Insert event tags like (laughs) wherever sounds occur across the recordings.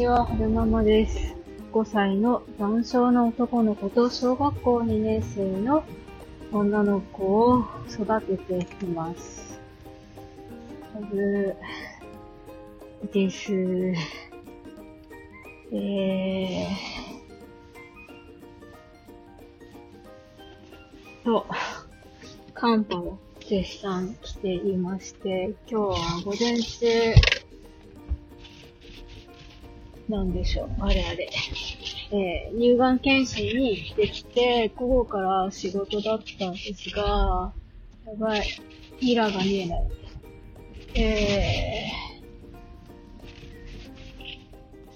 ちは、はるままです。5歳の男性の男の子と小学校2年生の女の子を育てています。はるです。えー、と、寒波も絶賛来ていまして、今日は午前中、なんでしょう、あれあれ。えー、乳がん検診に行ってきて、午後から仕事だったんですが、やばい、ミラーが見えない。え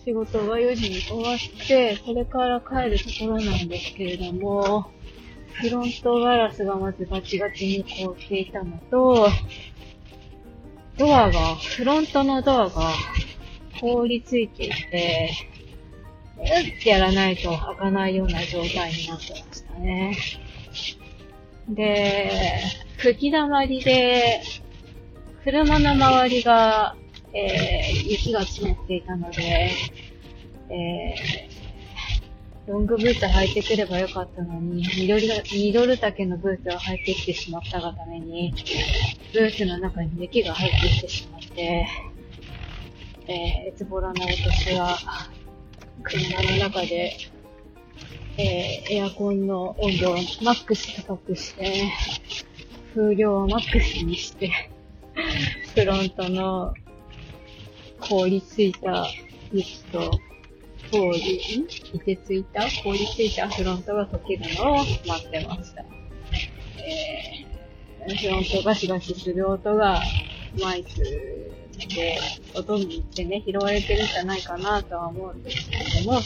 ー、仕事が4時に終わって、それから帰るところなんですけれども、フロントガラスがまずガチガチに凍っていたのと、ドアが、フロントのドアが凍りついていて、うってやらないと開かないような状態になってましたね。で、吹き溜まりで、車の周りが、えー、雪が積もっていたので、えー、ロングブーツ履いてくればよかったのに、ミドルミドル丈のブーツを履いてきてしまったがために、ブーツの中に雪が入ってきてしまって、えー、ズボラな私は、車の中で、えー、エアコンの温度をマックス高くして、風量をマックスにして、フロントの凍りついた雪と、凍り、凍てついた凍りついたフロントが溶けるのを待ってました。えー、フロントガシガシする音が、マイスで、音に行ってね、拾われてるんじゃないかなとは思うんですけれども、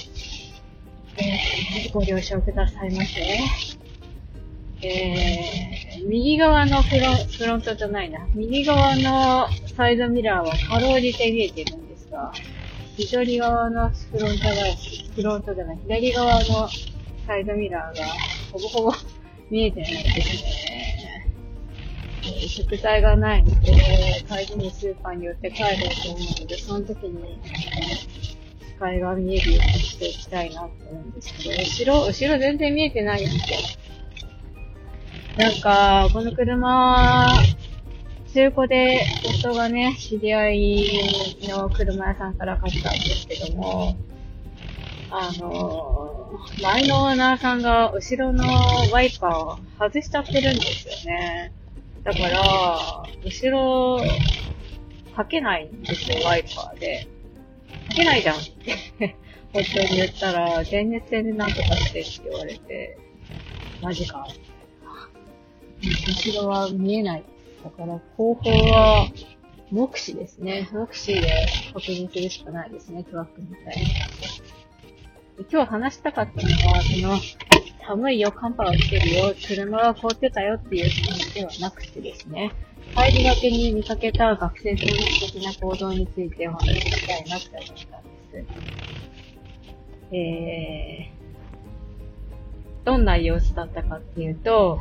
えー、ご了承くださいませ。えー、右側のフロンフロントじゃないな。右側のサイドミラーはかろうじて見えてるんですが、左側のフロントが、フロントじゃない、左側のサイドミラーがほぼほぼ見えてないですね。食材がないので、帰りにスーパーに寄って帰ろうと思うので、その時に、視界が見えるようにしていきたいなと思うんですけど、後ろ、後ろ全然見えてないんですよ。なんか、この車、中古で夫がね、知り合いの車屋さんから買ったんですけども、あの、前のオーナーさんが後ろのワイパーを外しちゃってるんですよね。だから、後ろ、かけないんですよ、ワイパーで。かけないじゃんって、本当に言ったら、電熱線でなんとかしてって言われて、マジか。後ろは見えない。だから、後方は、目視ですね。目視で確認するしかないですね、トラックみたいに。今日話したかったのは、その、寒いよ、寒波が来てるよ、車が凍ってたよっていう話ではなくてですね、帰りがけに見かけた学生統一的な行動についてお話ししたいなって思ったんです。えー、どんな様子だったかっていうと、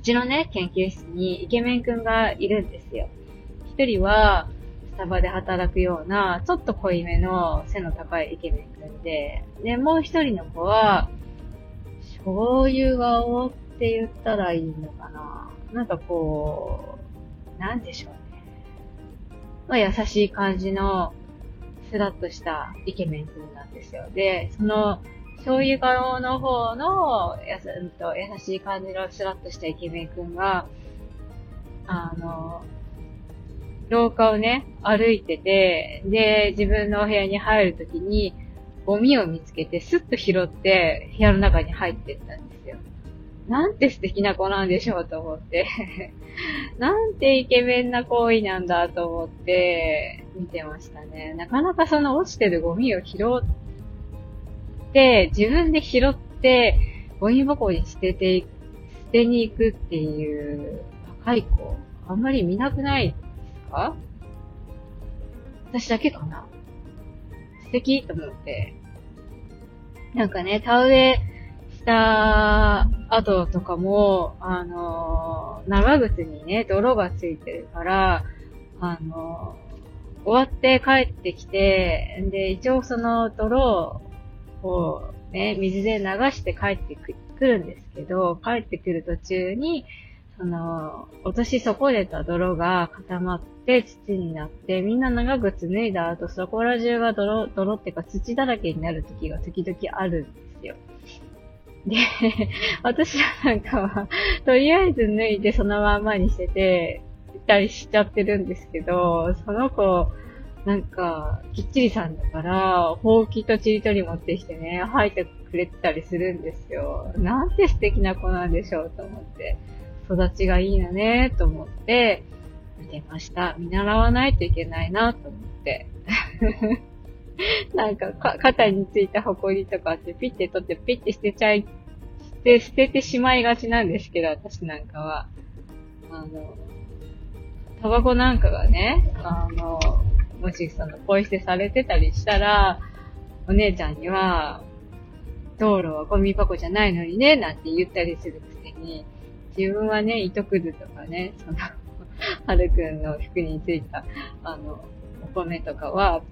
うちのね、研究室にイケメンくんがいるんですよ。一人は、スタバで働くような、ちょっと濃いめの背の高いイケメンくんで、で、もう一人の子は、醤油顔って言ったらいいのかななんかこう、なんでしょうね。まあ、優しい感じの、スラッとしたイケメン君なんですよ。で、その、醤油顔の方のやす、うんと、優しい感じのスラッとしたイケメン君が、あの、廊下をね、歩いてて、で、自分のお部屋に入るときに、ゴミを見つけて、スッと拾って、部屋の中に入ってったんですよ。なんて素敵な子なんでしょうと思って。(laughs) なんてイケメンな行為なんだと思って、見てましたね。なかなかその落ちてるゴミを拾って、自分で拾って、ゴミ箱に捨てて、捨てに行くっていう若い子、あんまり見なくないですか？私だけかな素敵と思って。なんかね、田植えした後とかも、あのー、長靴にね、泥がついてるから、あのー、終わって帰ってきて、で、一応その泥をね、水で流して帰ってくるんですけど、帰ってくる途中に、その、落とし損ねた泥が固まって土になって、みんな長靴脱いだ後、そこら中が泥、泥っていうか土だらけになる時が時々あるんですよ。で、(laughs) 私はなんかは、とりあえず脱いでそのまんまにしてて、たりしちゃってるんですけど、その子、なんか、きっちりさんだから、ほうきとちりとり持ってきてね、吐いてくれてたりするんですよ。なんて素敵な子なんでしょうと思って。育ちがいいなね、と思って、見てました。見習わないといけないな、と思って。(laughs) なんかか、肩についた埃とかってピッて取ってピッて捨てちゃい、捨て、捨ててしまいがちなんですけど、私なんかは。あの、タバコなんかがね、あの、もしその、ポイ捨てされてたりしたら、お姉ちゃんには、道路はゴミ箱じゃないのにね、なんて言ったりするくせに、自分はね、糸くずとかね、その、はるくんの服についた、あの、お米とかは、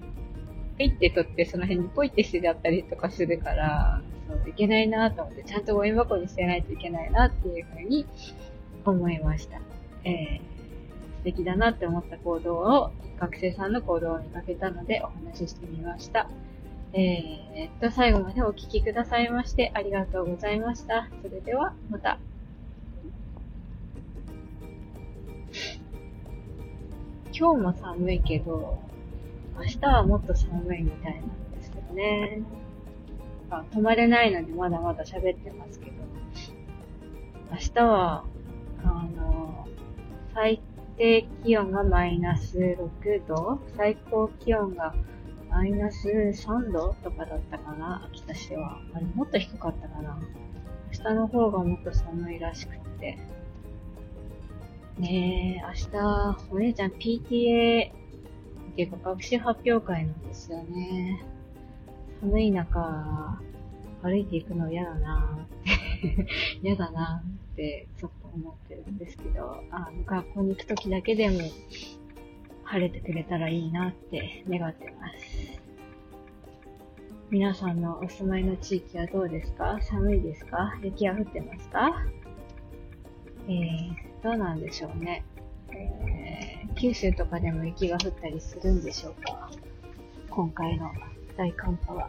ピッて取ってその辺にポイってしてあったりとかするから、そういけないなと思って、ちゃんとゴミ箱に捨てないといけないなっていうふうに思いました。えー素敵だなって思った行動を、学生さんの行動を見かけたのでお話ししてみました。えー、っと、最後までお聴きくださいましてありがとうございました。それでは、また。今日も寒いけど、明日はもっと寒いみたいなんですけどね。あ止まれないのでまだまだ喋ってますけど。明日は、あの、最低気温がマイナス6度、最高気温がマイナス3度とかだったかな、秋田市は。あれ、もっと低かったかな？明日の方がもっと寒いらしくって。ねえ、明日、お姉ちゃん PTA っていうか学習発表会なんですよね。寒い中、歩いていくの嫌だなって (laughs) 嫌だなってちょっと思ってるんですけど、あの、学校に行くときだけでも晴れてくれたらいいなって願ってます。皆さんのお住まいの地域はどうですか？寒いですか？雪は降ってますか？えー、どうなんでしょうね。えー、九州とかでも雪が降ったりするんでしょうか？今回の大寒波は。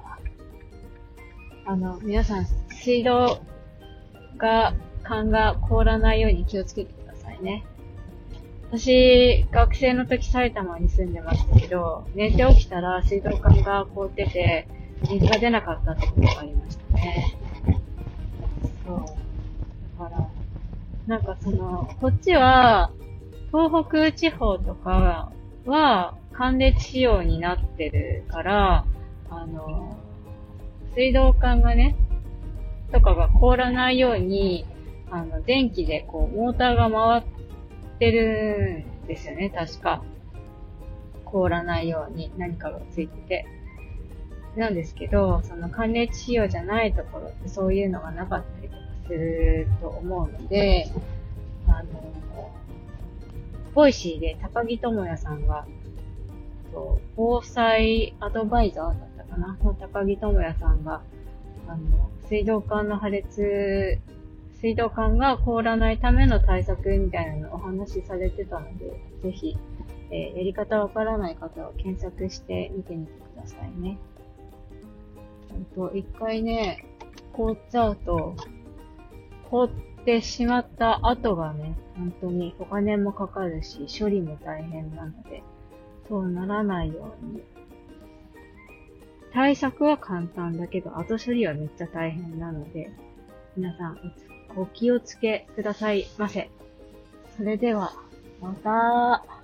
あの、皆さん、水道が缶が凍らないように気をつけてくださいね。私、学生の時埼玉に住んでましたけど、寝て起きたら水道管が凍ってて、水が出なかったってことがありましたね。なんかその、こっちは、東北地方とかは、寒熱仕様になってるから、あの、水道管がね、とかが凍らないように、あの、電気でこう、モーターが回ってるんですよね、確か。凍らないように何かがついてて。なんですけど、その寒熱仕様じゃないところってそういうのがなかったりとかすると思うので、あの、ボイシーで高木智也さんが、防災アドバイザーだったかな？の高木智也さんが、あの、水道管の破裂水道管が凍らないための対策みたいなのをお話しされてたので、ぜひ、えー、やり方わからない方は検索して見てみてくださいね。と、一回ね、凍っちゃうと、凍ってしまった後がね、本当にお金もかかるし、処理も大変なので、そうならないように。対策は簡単だけど、後処理はめっちゃ大変なので、皆さんお気をつけくださいませ。それでは、また。